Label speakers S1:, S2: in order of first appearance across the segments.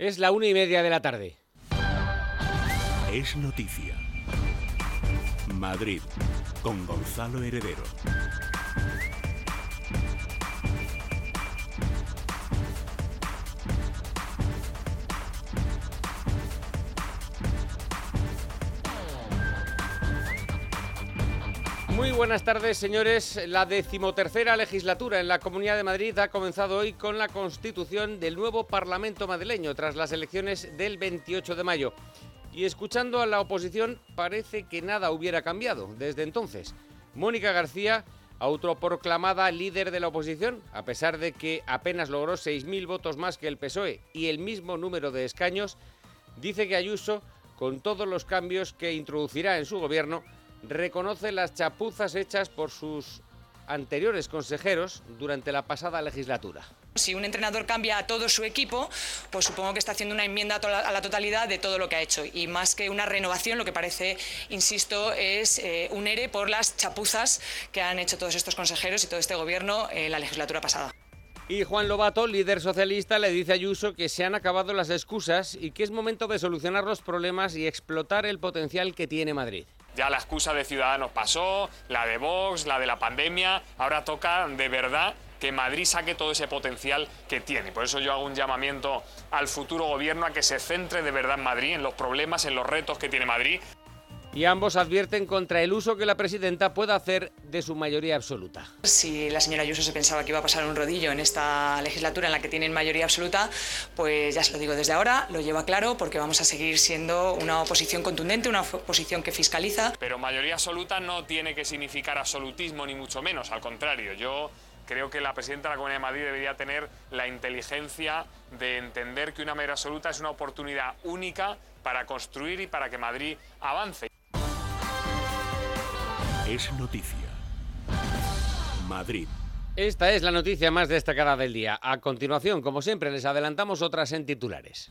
S1: Es la una y media de la tarde.
S2: Es noticia. Madrid, con Gonzalo Heredero.
S1: Buenas tardes, señores. La decimotercera legislatura en la Comunidad de Madrid ha comenzado hoy con la constitución del nuevo Parlamento madrileño tras las elecciones del 28 de mayo. Y escuchando a la oposición parece que nada hubiera cambiado desde entonces. Mónica García, autoproclamada líder de la oposición, a pesar de que apenas logró 6.000 votos más que el PSOE y el mismo número de escaños, dice que Ayuso, con todos los cambios que introducirá en su gobierno, reconoce las chapuzas hechas por sus anteriores consejeros durante la pasada legislatura.
S3: Si un entrenador cambia a todo su equipo, pues supongo que está haciendo una enmienda a la totalidad de todo lo que ha hecho. Y más que una renovación, lo que parece, insisto, es eh, un ERE por las chapuzas que han hecho todos estos consejeros y todo este gobierno en la legislatura pasada.
S1: Y Juan Lobato, líder socialista, le dice a Ayuso que se han acabado las excusas y que es momento de solucionar los problemas y explotar el potencial que tiene Madrid.
S4: Ya la excusa de Ciudadanos pasó, la de Vox, la de la pandemia, ahora toca de verdad que Madrid saque todo ese potencial que tiene. Por eso yo hago un llamamiento al futuro gobierno a que se centre de verdad en Madrid, en los problemas, en los retos que tiene Madrid
S1: y ambos advierten contra el uso que la presidenta pueda hacer de su mayoría absoluta.
S3: Si la señora Ayuso se pensaba que iba a pasar un rodillo en esta legislatura en la que tienen mayoría absoluta, pues ya se lo digo desde ahora, lo lleva claro porque vamos a seguir siendo una oposición contundente, una oposición que fiscaliza.
S4: Pero mayoría absoluta no tiene que significar absolutismo ni mucho menos, al contrario, yo creo que la presidenta de la Comunidad de Madrid debería tener la inteligencia de entender que una mayoría absoluta es una oportunidad única para construir y para que Madrid avance.
S2: Es noticia. Madrid.
S1: Esta es la noticia más destacada del día. A continuación, como siempre, les adelantamos otras en titulares.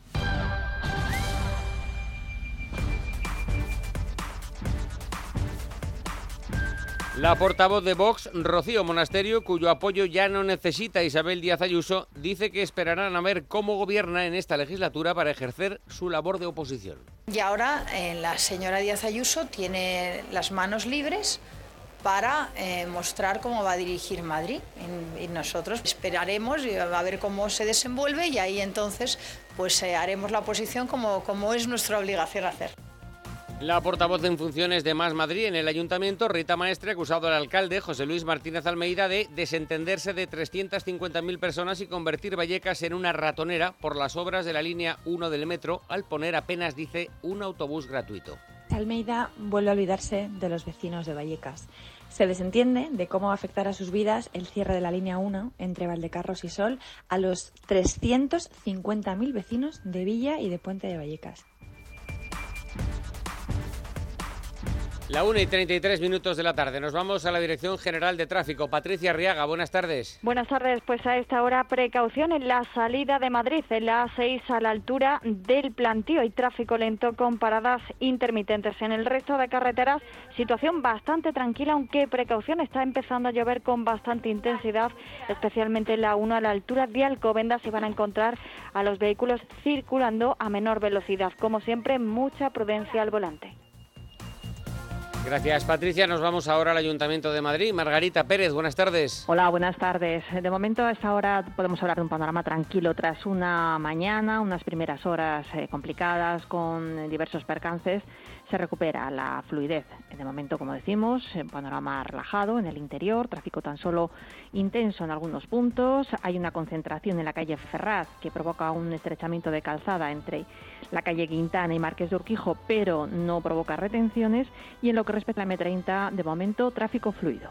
S1: La portavoz de Vox, Rocío Monasterio, cuyo apoyo ya no necesita Isabel Díaz Ayuso, dice que esperarán a ver cómo gobierna en esta legislatura para ejercer su labor de oposición.
S5: Y ahora eh, la señora Díaz Ayuso tiene las manos libres para eh, mostrar cómo va a dirigir Madrid. Y, nosotros esperaremos a ver cómo se desenvuelve y ahí entonces pues eh, haremos la oposición como, como es nuestra obligación hacer.
S1: La portavoz en funciones de Más Madrid en el ayuntamiento, Rita Maestre, acusado al alcalde José Luis Martínez Almeida de desentenderse de 350.000 personas y convertir Vallecas en una ratonera por las obras de la línea 1 del metro al poner apenas, dice, un autobús gratuito.
S6: Almeida vuelve a olvidarse de los vecinos de Vallecas. Se desentiende de cómo va a afectar a sus vidas el cierre de la línea 1 entre Valdecarros y Sol a los 350.000 vecinos de Villa y de Puente de Vallecas.
S1: La 1 y 33 minutos de la tarde. Nos vamos a la Dirección General de Tráfico. Patricia Arriaga, buenas tardes.
S7: Buenas tardes. Pues a esta hora, precaución en la salida de Madrid, en la A6 a la altura del plantío. y tráfico lento con paradas intermitentes. En el resto de carreteras, situación bastante tranquila, aunque precaución está empezando a llover con bastante intensidad, especialmente en la 1 a la altura de Alcobendas. Se van a encontrar a los vehículos circulando a menor velocidad. Como siempre, mucha prudencia al volante.
S1: Gracias, Patricia. Nos vamos ahora al Ayuntamiento de Madrid. Margarita Pérez, buenas tardes.
S8: Hola, buenas tardes. De momento, a esta hora podemos hablar de un panorama tranquilo tras una mañana, unas primeras horas eh, complicadas con diversos percances se recupera la fluidez. De momento, como decimos, panorama relajado en el interior, tráfico tan solo intenso en algunos puntos. Hay una concentración en la calle Ferraz que provoca un estrechamiento de calzada entre la calle Quintana y Marqués de Urquijo, pero no provoca retenciones. Y en lo que respecta a la M30, de momento, tráfico fluido.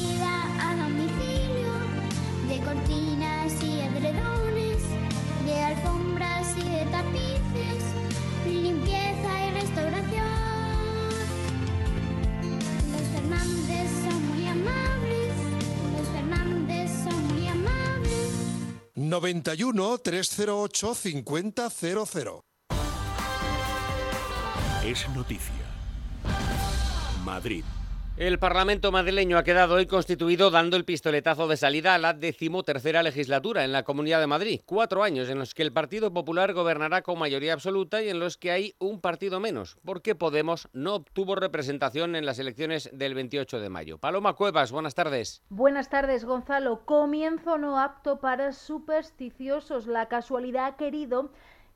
S9: 91 308 5000.
S2: Es noticia. Madrid.
S1: El Parlamento madrileño ha quedado hoy constituido dando el pistoletazo de salida a la decimotercera legislatura en la Comunidad de Madrid. Cuatro años en los que el Partido Popular gobernará con mayoría absoluta y en los que hay un partido menos, porque Podemos no obtuvo representación en las elecciones del 28 de mayo. Paloma Cuevas, buenas tardes.
S10: Buenas tardes, Gonzalo. Comienzo no apto para supersticiosos. La casualidad ha querido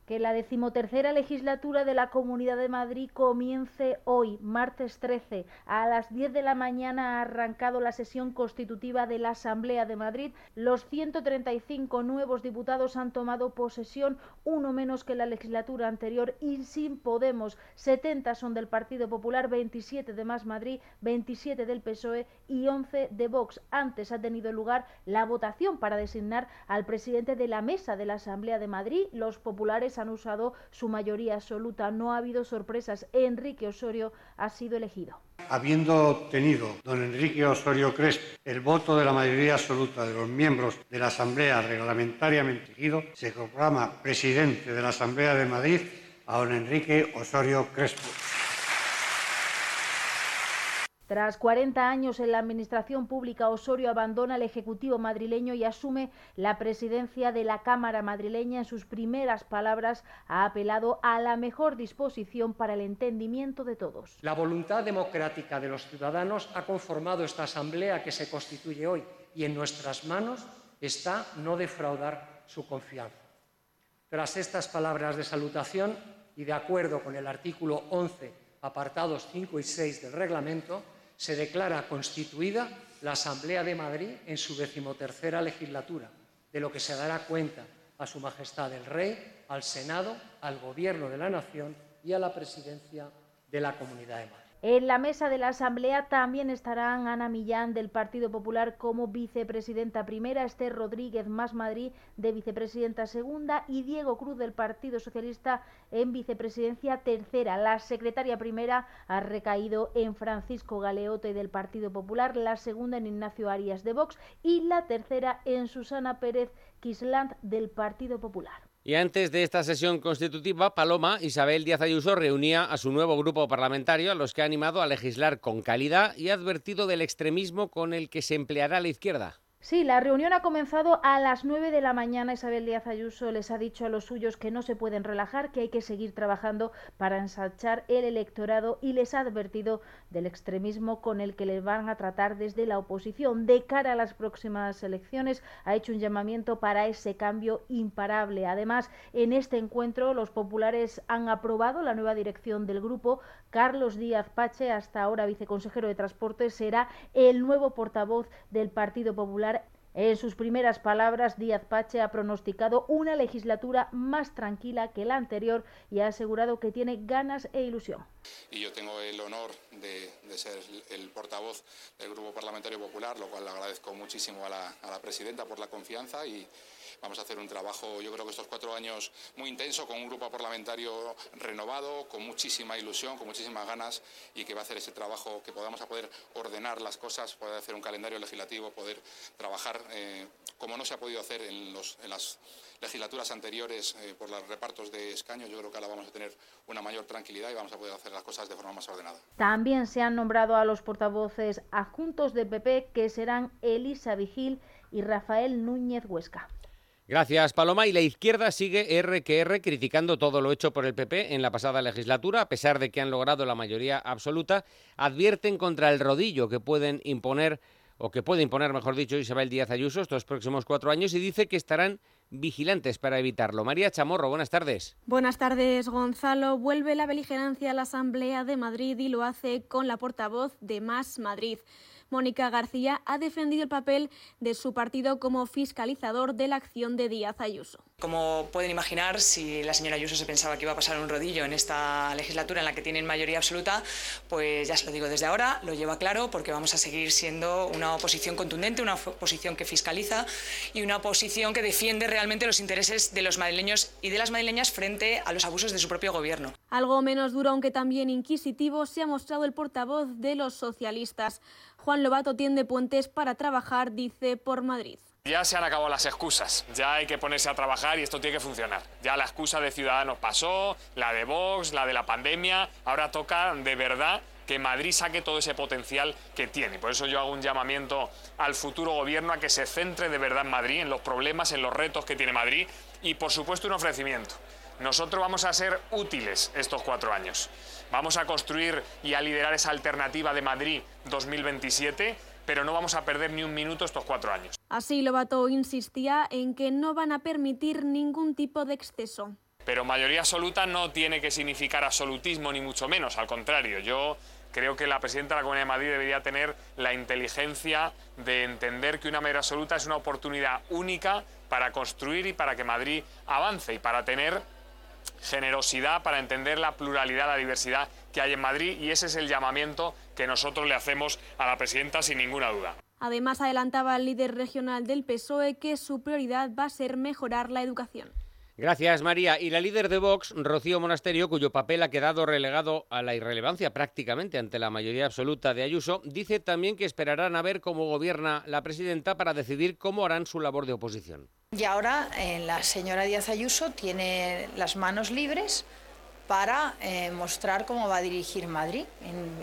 S10: que la decimotercera legislatura de la Comunidad de Madrid comience hoy, martes 13. A las 10 de la mañana ha arrancado la sesión constitutiva de la Asamblea de Madrid. Los 135 nuevos diputados han tomado posesión, uno menos que la legislatura anterior y sin Podemos. 70 son del Partido Popular, 27 de Más Madrid, 27 del PSOE y 11 de Vox. Antes ha tenido lugar la votación para designar al presidente de la mesa de la Asamblea de Madrid. Los populares han usado su mayoría absoluta. No ha habido sorpresas. Enrique Osorio ha sido elegido.
S11: Habiendo obtenido don Enrique Osorio Crespo el voto de la mayoría absoluta de los miembros de la Asamblea reglamentariamente elegido, se proclama presidente de la Asamblea de Madrid a don Enrique Osorio Crespo.
S10: Tras 40 años en la Administración Pública, Osorio abandona el Ejecutivo madrileño y asume la presidencia de la Cámara madrileña. En sus primeras palabras ha apelado a la mejor disposición para el entendimiento de todos.
S12: La voluntad democrática de los ciudadanos ha conformado esta Asamblea que se constituye hoy y en nuestras manos está no defraudar su confianza. Tras estas palabras de salutación y de acuerdo con el artículo 11, apartados 5 y 6 del reglamento, se declara constituida la Asamblea de Madrid en su decimotercera legislatura, de lo que se dará cuenta a Su Majestad el Rey, al Senado, al Gobierno de la Nación y a la Presidencia de la Comunidad de Madrid.
S10: En la mesa de la Asamblea también estarán Ana Millán del Partido Popular como vicepresidenta primera, Esther Rodríguez más Madrid de vicepresidenta segunda y Diego Cruz del Partido Socialista en vicepresidencia tercera. La secretaria primera ha recaído en Francisco Galeote del Partido Popular, la segunda en Ignacio Arias de Vox y la tercera en Susana Pérez Quisland del Partido Popular.
S1: Y antes de esta sesión constitutiva, Paloma Isabel Díaz Ayuso reunía a su nuevo grupo parlamentario, a los que ha animado a legislar con calidad y ha advertido del extremismo con el que se empleará la izquierda.
S10: Sí, la reunión ha comenzado a las 9 de la mañana. Isabel Díaz Ayuso les ha dicho a los suyos que no se pueden relajar, que hay que seguir trabajando para ensanchar el electorado y les ha advertido del extremismo con el que les van a tratar desde la oposición. De cara a las próximas elecciones ha hecho un llamamiento para ese cambio imparable. Además, en este encuentro los populares han aprobado la nueva dirección del grupo. Carlos Díaz Pache, hasta ahora viceconsejero de Transporte, será el nuevo portavoz del Partido Popular en sus primeras palabras, Díaz Pache ha pronosticado una legislatura más tranquila que la anterior y ha asegurado que tiene ganas e ilusión.
S13: Y yo tengo el honor de, de ser el portavoz del Grupo Parlamentario Popular, lo cual le agradezco muchísimo a la, a la presidenta por la confianza y vamos a hacer un trabajo, yo creo que estos cuatro años muy intenso, con un grupo parlamentario renovado, con muchísima ilusión, con muchísimas ganas y que va a hacer ese trabajo, que podamos a poder ordenar las cosas, poder hacer un calendario legislativo, poder trabajar eh, como no se ha podido hacer en, las legislaturas anteriores eh, por los repartos de escaños. Yo creo que ahora vamos a tener una mayor tranquilidad y vamos a poder hacer las cosas de forma más ordenada.
S10: También se han nombrado a los portavoces adjuntos de PP que serán Elisa Vigil y Rafael Núñez Huesca.
S1: Gracias, Paloma. Y la izquierda sigue R que R criticando todo lo hecho por el PP en la pasada legislatura, a pesar de que han logrado la mayoría absoluta, advierten contra el rodillo que pueden imponer o que puede imponer, mejor dicho, Isabel Díaz Ayuso estos próximos cuatro años y dice que estarán vigilantes para evitarlo. María Chamorro, buenas tardes.
S14: Buenas tardes, Gonzalo. Vuelve la beligerancia a la Asamblea de Madrid y lo hace con la portavoz de Más Madrid. Mónica García ha defendido el papel de su partido como fiscalizador de la acción de Díaz Ayuso.
S3: Como pueden imaginar, si la señora Ayuso se pensaba que iba a pasar un rodillo en esta legislatura en la que tienen mayoría absoluta, pues ya se lo digo desde ahora, lo lleva claro, porque vamos a seguir siendo una oposición contundente, una oposición que fiscaliza y una oposición que defiende realmente los intereses de los madrileños y de las madrileñas frente a los abusos de su propio gobierno.
S14: Algo menos duro, aunque también inquisitivo, se ha mostrado el portavoz de los socialistas. Juan Lobato tiende puentes para trabajar, dice, por Madrid.
S4: Ya se han acabado las excusas, ya hay que ponerse a trabajar y esto tiene que funcionar. Ya la excusa de Ciudadanos pasó, la de Vox, la de la pandemia, ahora toca de verdad que Madrid saque todo ese potencial que tiene. Por eso yo hago un llamamiento al futuro gobierno a que se centre de verdad en Madrid, en los problemas, en los retos que tiene Madrid y por supuesto un ofrecimiento. Nosotros vamos a ser útiles estos cuatro años. Vamos a construir y a liderar esa alternativa de Madrid 2027 pero no vamos a perder ni un minuto estos cuatro años.
S14: Así Lobato insistía en que no van a permitir ningún tipo de exceso.
S4: Pero mayoría absoluta no tiene que significar absolutismo ni mucho menos, al contrario, yo creo que la presidenta de la Comunidad de Madrid debería tener la inteligencia de entender que una mayoría absoluta es una oportunidad única para construir y para que Madrid avance y para tener generosidad, para entender la pluralidad, la diversidad que hay en Madrid y ese es el llamamiento que nosotros le hacemos a la presidenta sin ninguna duda.
S14: Además, adelantaba el líder regional del PSOE que su prioridad va a ser mejorar la educación.
S1: Gracias, María. Y la líder de Vox, Rocío Monasterio, cuyo papel ha quedado relegado a la irrelevancia prácticamente ante la mayoría absoluta de Ayuso, dice también que esperarán a ver cómo gobierna la presidenta para decidir cómo harán su labor de oposición.
S5: Y ahora eh, la señora Díaz Ayuso tiene las manos libres para eh, mostrar cómo va a dirigir Madrid.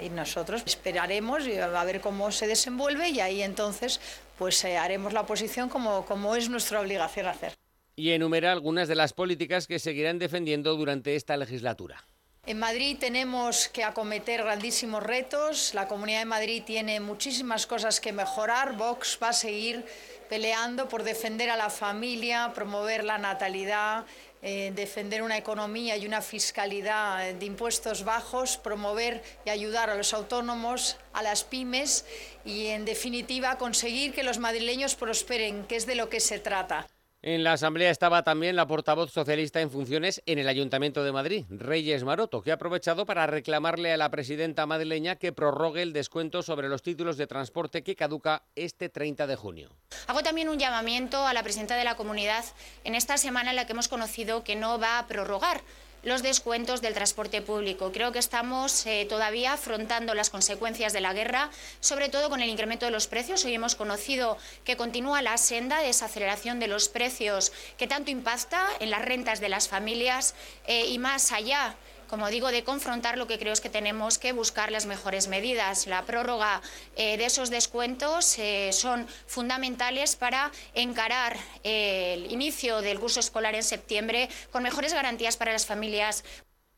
S5: Y, nosotros esperaremos a ver cómo se desenvuelve y ahí entonces pues eh, haremos la oposición como, como es nuestra obligación hacer
S1: y enumera algunas de las políticas que seguirán defendiendo durante esta legislatura.
S5: En Madrid tenemos que acometer grandísimos retos. La Comunidad de Madrid tiene muchísimas cosas que mejorar. Vox va a seguir peleando por defender a la familia, promover la natalidad, eh, defender una economía y una fiscalidad de impuestos bajos, promover y ayudar a los autónomos, a las pymes y, en definitiva, conseguir que los madrileños prosperen, que es de lo que se trata.
S1: En la Asamblea estaba también la portavoz socialista en funciones en el Ayuntamiento de Madrid, Reyes Maroto, que ha aprovechado para reclamarle a la presidenta madrileña que prorrogue el descuento sobre los títulos de transporte que caduca este 30 de junio.
S15: Hago también un llamamiento a la presidenta de la comunidad en esta semana en la que hemos conocido que no va a prorrogar los descuentos del transporte público. Creo que estamos eh, todavía afrontando las consecuencias de la guerra, sobre todo con el incremento de los precios. Hoy hemos conocido que continúa la senda de desaceleración de los precios que tanto impacta en las rentas de las familias eh, y más allá como digo, de confrontar lo que creo es que tenemos que buscar las mejores medidas. La prórroga eh, de esos descuentos eh, son fundamentales para encarar eh, el inicio del curso escolar en septiembre con mejores garantías para las familias.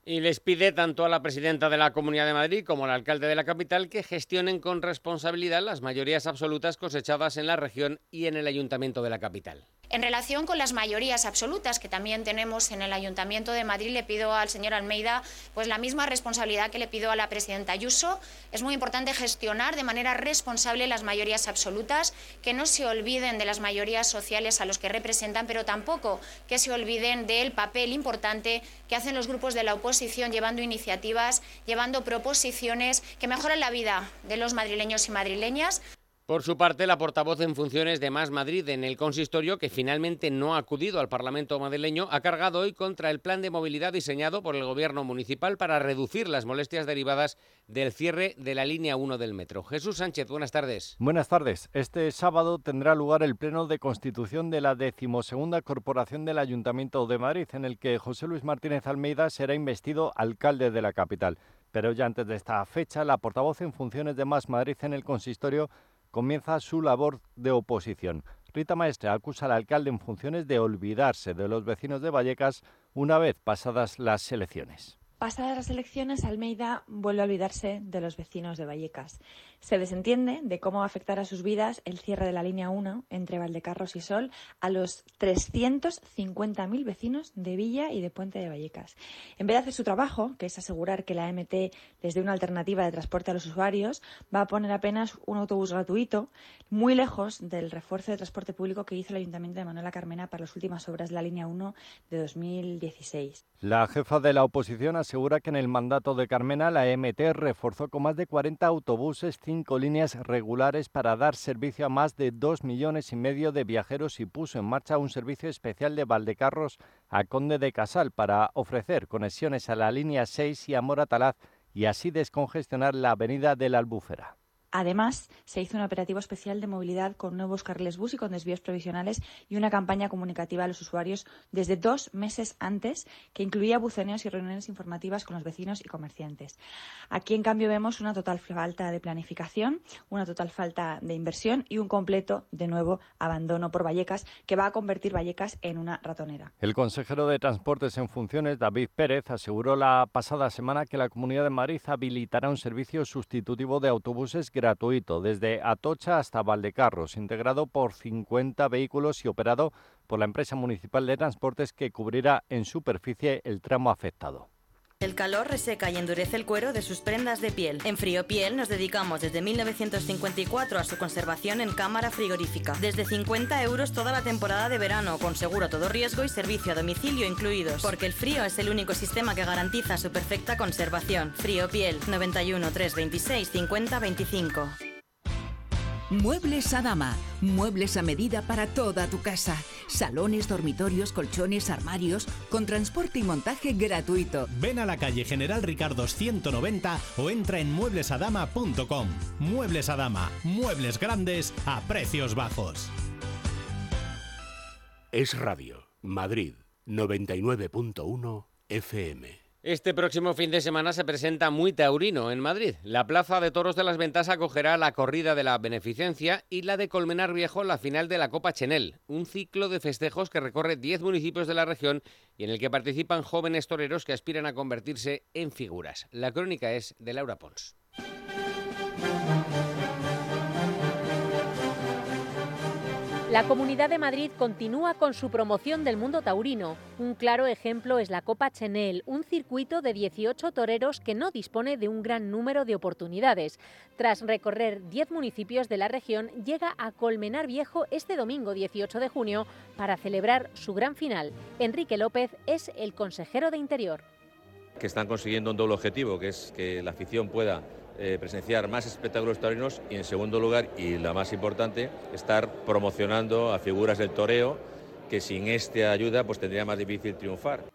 S1: Y les pide tanto a la presidenta de la Comunidad de Madrid como al alcalde de la capital que gestionen con responsabilidad las mayorías absolutas cosechadas en la región y en el ayuntamiento de la capital.
S15: En relación con las mayorías absolutas que también tenemos en el Ayuntamiento de Madrid, le pido al señor Almeida pues la misma responsabilidad que le pido a la presidenta Ayuso. Es muy importante gestionar de manera responsable las mayorías absolutas, que no se olviden de las mayorías sociales a los que representan, pero tampoco que se olviden del papel importante que hacen los grupos de la oposición llevando iniciativas, llevando proposiciones que mejoran la vida de los madrileños y madrileñas.
S1: Por su parte, la portavoz en funciones de Más Madrid en el consistorio, que finalmente no ha acudido al Parlamento madrileño, ha cargado hoy contra el plan de movilidad diseñado por el Gobierno municipal para reducir las molestias derivadas del cierre de la línea 1 del metro. Jesús Sánchez, buenas tardes.
S16: Buenas tardes. Este sábado tendrá lugar el pleno de constitución de la decimosegunda corporación del Ayuntamiento de Madrid, en el que José Luis Martínez Almeida será investido alcalde de la capital. Pero ya antes de esta fecha, la portavoz en funciones de Más Madrid en el consistorio comienza su labor de oposición. Rita Maestre acusa al alcalde en funciones de olvidarse de los vecinos de Vallecas una vez pasadas las elecciones.
S6: Pasadas las elecciones, Almeida vuelve a olvidarse de los vecinos de Vallecas. Se desentiende de cómo va a afectar a sus vidas el cierre de la línea 1 entre Valdecarros y Sol a los 350.000 vecinos de Villa y de Puente de Vallecas. En vez de hacer su trabajo, que es asegurar que la MT les dé una alternativa de transporte a los usuarios, va a poner apenas un autobús gratuito, muy lejos del refuerzo de transporte público que hizo el Ayuntamiento de Manuela Carmena para las últimas obras de la línea 1 de 2016.
S16: La jefa de la oposición asegura que en el mandato de Carmena la MT reforzó con más de 40 autobuses, cinco líneas regulares para dar servicio a más de dos millones y medio de viajeros y puso en marcha un servicio especial de Valdecarros a Conde de Casal para ofrecer conexiones a la línea 6 y a Moratalaz y así descongestionar la avenida de la Albufera.
S6: Además, se hizo un operativo especial de movilidad con nuevos carriles bus y con desvíos provisionales y una campaña comunicativa a los usuarios desde dos meses antes que incluía buceneos y reuniones informativas con los vecinos y comerciantes. Aquí, en cambio, vemos una total falta de planificación, una total falta de inversión y un completo, de nuevo, abandono por Vallecas que va a convertir Vallecas en una ratonera.
S16: El consejero de Transportes en funciones, David Pérez, aseguró la pasada semana que la Comunidad de Madrid habilitará un servicio sustitutivo de autobuses gratuito desde Atocha hasta Valdecarros, integrado por 50 vehículos y operado por la empresa municipal de transportes que cubrirá en superficie el tramo afectado.
S17: El calor reseca y endurece el cuero de sus prendas de piel. En Frío Piel nos dedicamos desde 1954 a su conservación en cámara frigorífica. Desde 50 euros toda la temporada de verano, con seguro a todo riesgo y servicio a domicilio incluidos. Porque el frío es el único sistema que garantiza su perfecta conservación. Frío Piel 91 326 50 25.
S18: Muebles Adama. Muebles a medida para toda tu casa. Salones, dormitorios, colchones, armarios, con transporte y montaje gratuito.
S19: Ven a la calle General Ricardo 190 o entra en mueblesadama.com. Muebles Adama. Muebles grandes a precios bajos.
S2: Es Radio. Madrid. 99.1 FM.
S1: Este próximo fin de semana se presenta Muy Taurino en Madrid. La Plaza de Toros de las Ventas acogerá la corrida de la Beneficencia y la de Colmenar Viejo la final de la Copa Chenel, un ciclo de festejos que recorre 10 municipios de la región y en el que participan jóvenes toreros que aspiran a convertirse en figuras. La crónica es de Laura Pons.
S20: La Comunidad de Madrid continúa con su promoción del mundo taurino. Un claro ejemplo es la Copa Chenel, un circuito de 18 toreros que no dispone de un gran número de oportunidades. Tras recorrer 10 municipios de la región, llega a Colmenar Viejo este domingo 18 de junio para celebrar su gran final. Enrique López es el consejero de Interior.
S21: Que están consiguiendo un doble objetivo, que es que la afición pueda eh, presenciar más espectáculos taurinos y en segundo lugar, y la más importante, estar promocionando a figuras del toreo que sin esta ayuda pues tendría más difícil triunfar.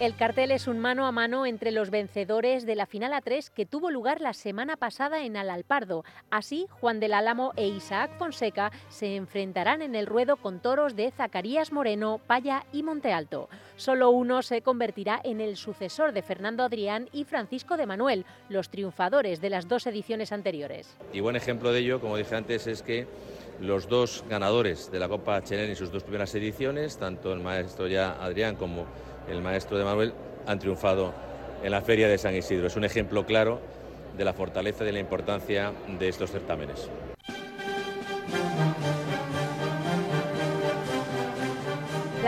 S20: El cartel es un mano a mano entre los vencedores de la final A3 que tuvo lugar la semana pasada en Alalpardo. Así, Juan del Álamo e Isaac Fonseca se enfrentarán en el ruedo con toros de Zacarías Moreno, Paya y Monte Alto. Solo uno se convertirá en el sucesor de Fernando Adrián y Francisco de Manuel, los triunfadores de las dos ediciones anteriores.
S21: Y buen ejemplo de ello, como dije antes, es que los dos ganadores de la Copa Chenel en sus dos primeras ediciones, tanto el maestro ya Adrián como el maestro de Manuel, han triunfado en la Feria de San Isidro. Es un ejemplo claro de la fortaleza y de la importancia de estos certámenes.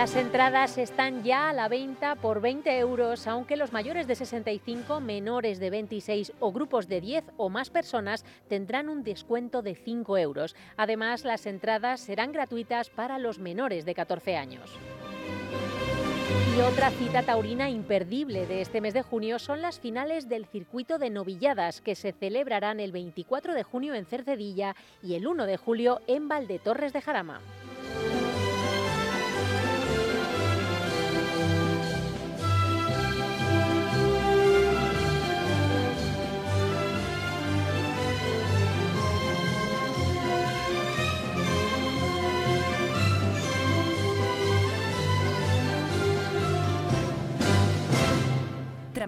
S20: Las entradas están ya a la venta por 20 euros, aunque los mayores de 65, menores de 26 o grupos de 10 o más personas tendrán un descuento de 5 euros. Además, las entradas serán gratuitas para los menores de 14 años. Y otra cita taurina imperdible de este mes de junio son las finales del circuito de novilladas que se celebrarán el 24 de junio en Cercedilla y el 1 de julio en Valdetorres de Jarama.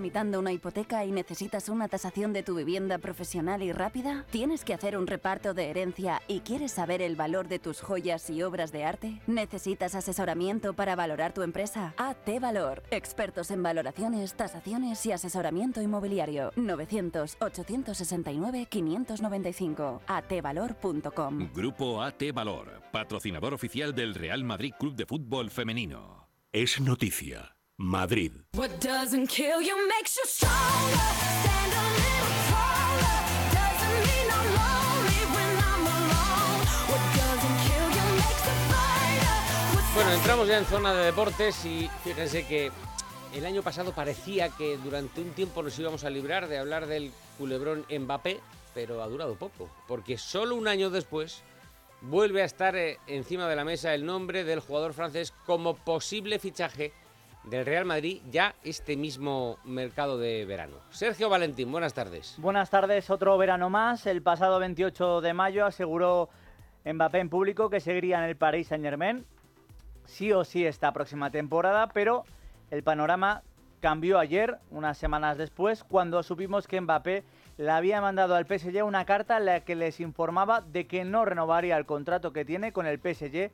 S22: Tramitando una hipoteca y necesitas una tasación de tu vivienda profesional y rápida? ¿Tienes que hacer un reparto de herencia y quieres saber el valor de tus joyas y obras de arte? ¿Necesitas asesoramiento para valorar tu empresa? AT Valor, expertos en valoraciones, tasaciones y asesoramiento inmobiliario. 900-869-595. atvalor.com.
S23: Grupo AT Valor, patrocinador oficial del Real Madrid Club de Fútbol Femenino.
S2: Es noticia. Madrid.
S1: Bueno, entramos ya en zona de deportes y fíjense que el año pasado parecía que durante un tiempo nos íbamos a librar de hablar del culebrón Mbappé, pero ha durado poco, porque solo un año después vuelve a estar eh, encima de la mesa el nombre del jugador francés como posible fichaje del Real Madrid ya este mismo mercado de verano. Sergio Valentín, buenas tardes.
S24: Buenas tardes, otro verano más. El pasado 28 de mayo aseguró Mbappé en público que seguiría en el Paris Saint-Germain sí o sí esta próxima temporada, pero el panorama cambió ayer, unas semanas después, cuando supimos que Mbappé le había mandado al PSG una carta en la que les informaba de que no renovaría el contrato que tiene con el PSG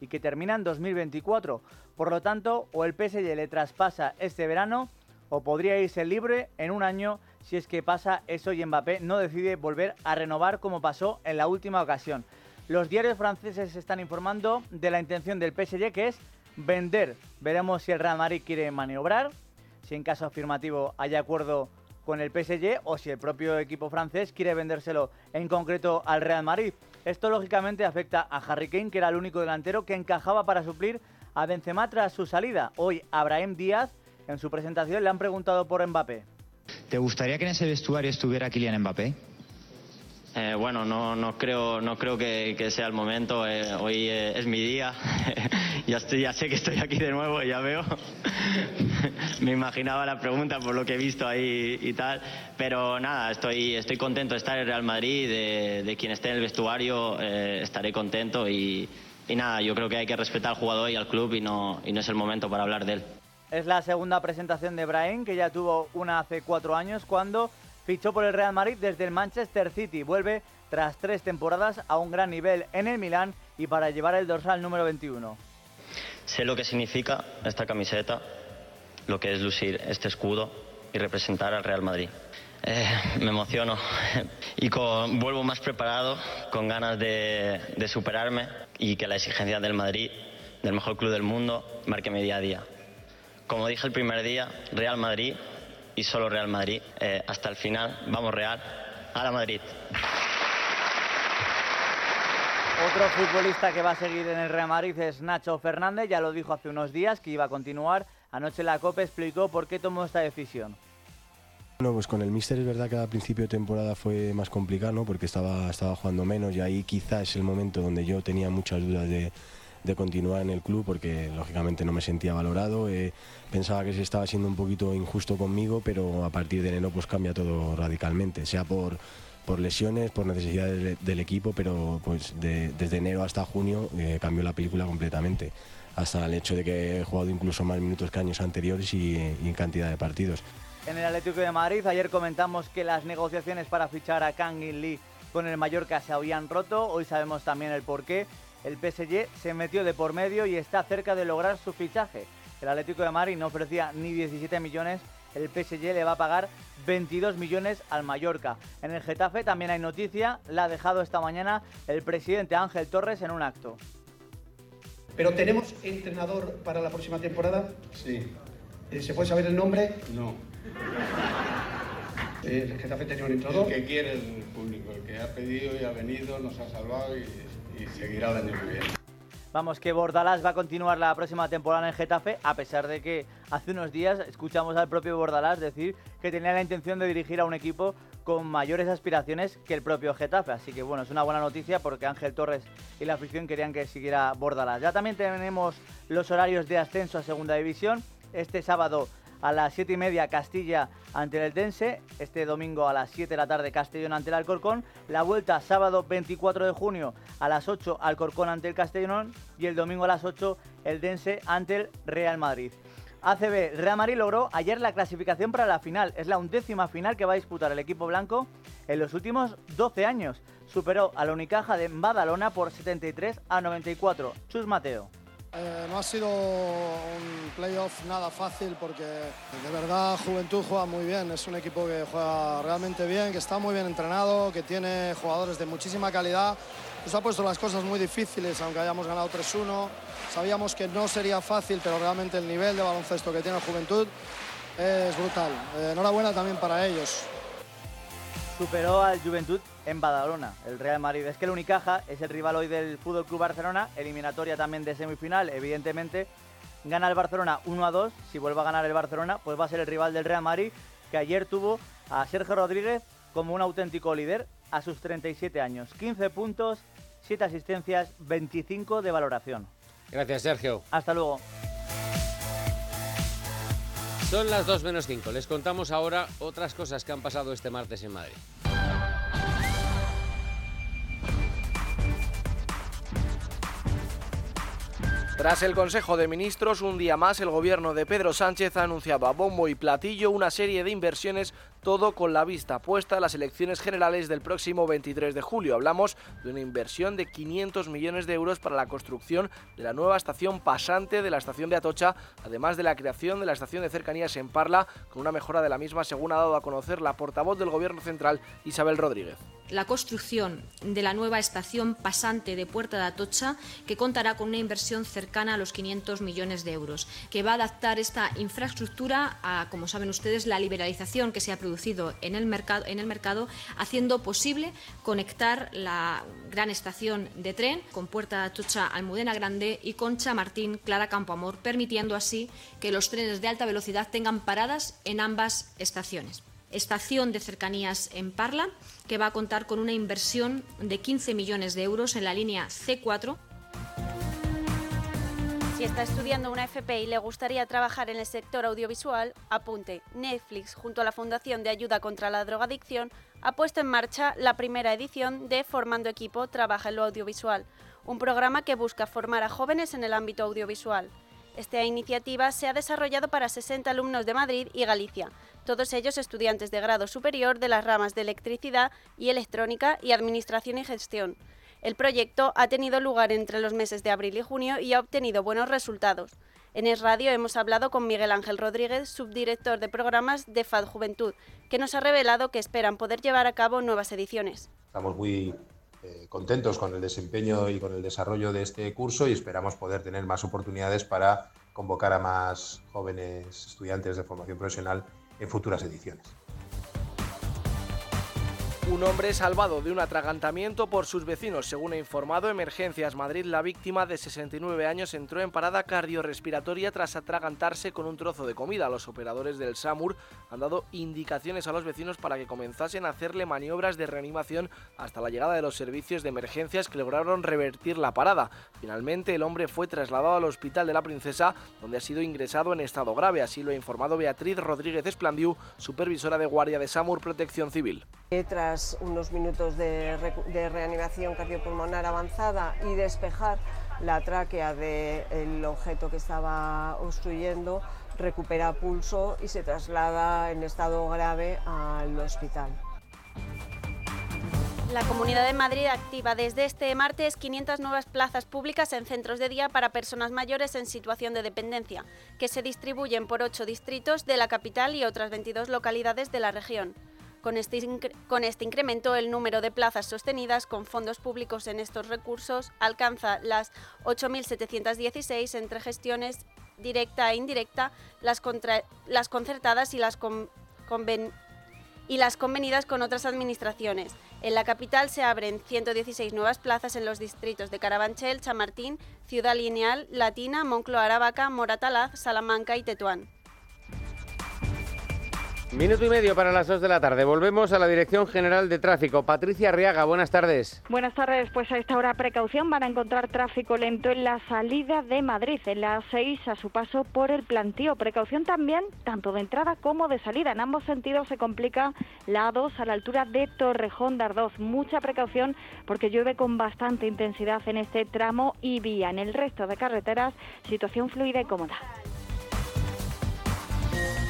S24: y que termina en 2024. Por lo tanto, o el PSG le traspasa este verano o podría irse libre en un año si es que pasa eso y Mbappé no decide volver a renovar como pasó en la última ocasión. Los diarios franceses están informando de la intención del PSG que es vender. Veremos si el Real Madrid quiere maniobrar, si en caso afirmativo hay acuerdo con el PSG o si el propio equipo francés quiere vendérselo en concreto al Real Madrid. Esto lógicamente afecta a Harry Kane, que era el único delantero que encajaba para suplir a Benzema tras su salida. Hoy Abraham Díaz, en su presentación, le han preguntado por Mbappé.
S25: ¿Te gustaría que en ese vestuario estuviera Kylian Mbappé?
S26: Eh, bueno, no, no creo, no creo que, sea el momento. Eh, hoy eh, es mi día. ya, estoy, ya sé que estoy aquí de nuevo, ya veo. Me imaginaba la pregunta por lo que he visto ahí y tal. Pero nada, estoy, estoy contento de estar en Real Madrid, de, quien esté en el vestuario, estaré contento. Y, y, nada, yo creo que hay que respetar al jugador y al club y no, y no es el momento para hablar de él.
S24: Es la segunda presentación de Brian, que ya tuvo una hace cuatro años, cuando fichó por el Real Madrid desde el Manchester City. Vuelve tras tres temporadas a un gran nivel en el Milán y para llevar el dorsal número 21.
S26: Sé lo que significa esta camiseta, lo que es lucir este escudo y representar al Real Madrid. Eh, me emociono y vuelvo más preparado, con ganas de, de superarme y que la exigencia del Madrid, del mejor club del mundo, marque mi día a día. Como dije el primer día, Real Madrid y solo Real Madrid. Eh, hasta el final, vamos Real, a la Madrid.
S24: Otro futbolista que va a seguir en el Real Madrid es Nacho Fernández, ya lo dijo hace unos días que iba a continuar. Anoche la COPE explicó por qué tomó esta decisión.
S27: Bueno, pues con el Mister es verdad que al principio de temporada fue más complicado, ¿no? porque estaba, estaba jugando menos y ahí quizás es el momento donde yo tenía muchas dudas de, de continuar en el club porque lógicamente no me sentía valorado. Eh, pensaba que se estaba siendo un poquito injusto conmigo, pero a partir de enero pues cambia todo radicalmente, sea por, por lesiones, por necesidades del, equipo, pero pues desde enero hasta junio eh, cambió la película completamente, hasta el hecho de que he jugado incluso más minutos que años anteriores y, en cantidad de partidos.
S24: En el Atlético de Madrid ayer comentamos que las negociaciones para fichar a Kang In Lee con el Mallorca se habían roto, hoy sabemos también el porqué. El PSG se metió de por medio y está cerca de lograr su fichaje. El Atlético de Madrid no ofrecía ni 17 millones, el PSG le va a pagar 22 millones al Mallorca. En el Getafe también hay noticia, la ha dejado esta mañana el presidente Ángel Torres en un acto.
S28: ¿Pero tenemos entrenador para la próxima temporada?
S29: Sí.
S28: Eh, ¿Se puede saber el nombre?
S29: No.
S28: Eh, el Getafe tenía un entrenador.
S29: El que quiere el público, el que ha pedido y ha venido, nos ha salvado y y seguirá el año.
S24: Vamos, que Bordalás va a continuar la próxima temporada en Getafe, a pesar de que hace unos días escuchamos al propio Bordalás decir que tenía la intención de dirigir a un equipo con mayores aspiraciones que el propio Getafe. Así que bueno, es una buena noticia porque Ángel Torres y la afición querían que siguiera Bordalás. Ya también tenemos los horarios de ascenso a Segunda División. Este sábado a las 7 y media Castilla ante el Dense, este domingo a las 7 de la tarde Castellón ante el Alcorcón, la vuelta sábado 24 de junio a las 8 Alcorcón ante el Castellón y el domingo a las 8 el Dense ante el Real Madrid. ACB, Real Madrid logró ayer la clasificación para la final. Es la undécima final que va a disputar el equipo blanco en los últimos 12 años. Superó a la Unicaja de Badalona por 73 a 94. Chus Mateo.
S30: Eh, no ha sido un playoff nada fácil porque de verdad Juventud juega muy bien, es un equipo que juega realmente bien, que está muy bien entrenado, que tiene jugadores de muchísima calidad. Nos ha puesto las cosas muy difíciles, aunque hayamos ganado 3-1. Sabíamos que no sería fácil, pero realmente el nivel de baloncesto que tiene Juventud es brutal. Eh, enhorabuena también para ellos
S24: superó al Juventud en Badalona, el Real Madrid. Es que el Unicaja es el rival hoy del Fútbol Club Barcelona, eliminatoria también de semifinal, evidentemente. Gana el Barcelona 1 a 2. Si vuelve a ganar el Barcelona, pues va a ser el rival del Real Madrid, que ayer tuvo a Sergio Rodríguez como un auténtico líder a sus 37 años. 15 puntos, 7 asistencias, 25 de valoración.
S1: Gracias, Sergio.
S24: Hasta luego.
S1: Son las 2 menos 5. Les contamos ahora otras cosas que han pasado este martes en Madrid.
S31: Tras el Consejo de Ministros, un día más el gobierno de Pedro Sánchez ha anunciado a bombo y platillo una serie de inversiones, todo con la vista puesta a las elecciones generales del próximo 23 de julio. Hablamos de una inversión de 500 millones de euros para la construcción de la nueva estación pasante de la estación de Atocha, además de la creación de la estación de cercanías en Parla, con una mejora de la misma, según ha dado a conocer la portavoz del Gobierno Central, Isabel Rodríguez
S32: la construcción de la nueva estación pasante de Puerta de Atocha, que contará con una inversión cercana a los 500 millones de euros, que va a adaptar esta infraestructura a, como saben ustedes, la liberalización que se ha producido en el mercado, en el mercado haciendo posible conectar la gran estación de tren con Puerta de Atocha, Almudena Grande y con Chamartín, Clara Campoamor, permitiendo así que los trenes de alta velocidad tengan paradas en ambas estaciones estación de cercanías en Parla, que va a contar con una inversión de 15 millones de euros en la línea C4.
S33: Si está estudiando una FP y le gustaría trabajar en el sector audiovisual, apunte. Netflix, junto a la Fundación de Ayuda contra la Drogadicción, ha puesto en marcha la primera edición de Formando Equipo Trabaja en lo Audiovisual, un programa que busca formar a jóvenes en el ámbito audiovisual. Esta iniciativa se ha desarrollado para 60 alumnos de Madrid y Galicia, todos ellos estudiantes de grado superior de las ramas de electricidad y electrónica y administración y gestión. El proyecto ha tenido lugar entre los meses de abril y junio y ha obtenido buenos resultados. En Es Radio hemos hablado con Miguel Ángel Rodríguez, subdirector de programas de FAD Juventud, que nos ha revelado que esperan poder llevar a cabo nuevas ediciones.
S34: Estamos muy eh, contentos con el desempeño y con el desarrollo de este curso y esperamos poder tener más oportunidades para convocar a más jóvenes estudiantes de formación profesional en futuras ediciones.
S31: Un hombre salvado de un atragantamiento por sus vecinos. Según ha informado Emergencias Madrid, la víctima de 69 años entró en parada cardiorrespiratoria tras atragantarse con un trozo de comida. Los operadores del SAMUR han dado indicaciones a los vecinos para que comenzasen a hacerle maniobras de reanimación hasta la llegada de los servicios de emergencias que lograron revertir la parada. Finalmente, el hombre fue trasladado al Hospital de la Princesa, donde ha sido ingresado en estado grave. Así lo ha informado Beatriz Rodríguez Esplandiu, supervisora de guardia de SAMUR Protección Civil.
S35: Tras unos minutos de, reanimación cardiopulmonar avanzada y despejar la tráquea del objeto que estaba obstruyendo, recupera pulso y se traslada en estado grave al hospital.
S33: La Comunidad de Madrid activa desde este martes 500 nuevas plazas públicas en centros de día para personas mayores en situación de dependencia, que se distribuyen por ocho distritos de la capital y otras 22 localidades de la región. Con este, con este incremento, el número de plazas sostenidas con fondos públicos en estos recursos alcanza las 8.716 entre gestiones directa e indirecta, las, las concertadas y las, y las convenidas con otras administraciones. En la capital se abren 116 nuevas plazas en los distritos de Carabanchel, Chamartín, Ciudad Lineal, Latina, Moncloa Aravaca, Moratalaz, Salamanca y Tetuán.
S1: Minuto y medio para las 2 de la tarde. Volvemos a la Dirección General de Tráfico. Patricia Arriaga, buenas tardes.
S36: Buenas tardes. Pues a esta hora precaución van a encontrar tráfico lento en la salida de Madrid, en la 6 a su paso por el plantío. Precaución también tanto de entrada como de salida. En ambos sentidos se complica la 2 a la altura de Torrejón de Ardoz. Mucha precaución porque llueve con bastante intensidad en este tramo y vía. En el resto de carreteras, situación fluida y cómoda.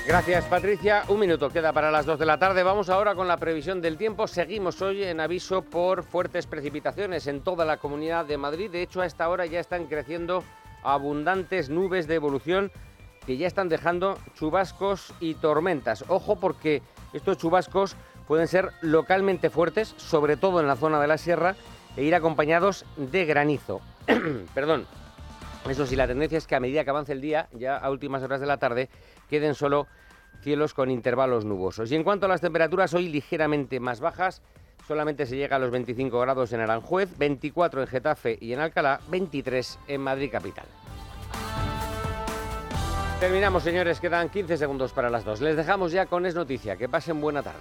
S1: Gracias Patricia. Un minuto queda para las 2 de la tarde. Vamos ahora con la previsión del tiempo. Seguimos hoy en aviso por fuertes precipitaciones en toda la comunidad de Madrid. De hecho, a esta hora ya están creciendo abundantes nubes de evolución que ya están dejando chubascos y tormentas. Ojo porque estos chubascos pueden ser localmente fuertes, sobre todo en la zona de la sierra, e ir acompañados de granizo. Perdón. Eso sí, la tendencia es que a medida que avance el día, ya a últimas horas de la tarde, queden solo cielos con intervalos nubosos. Y en cuanto a las temperaturas, hoy ligeramente más bajas, solamente se llega a los 25 grados en Aranjuez, 24 en Getafe y en Alcalá, 23 en Madrid capital. Terminamos, señores, quedan 15 segundos para las dos. Les dejamos ya con Es Noticia. Que pasen buena tarde.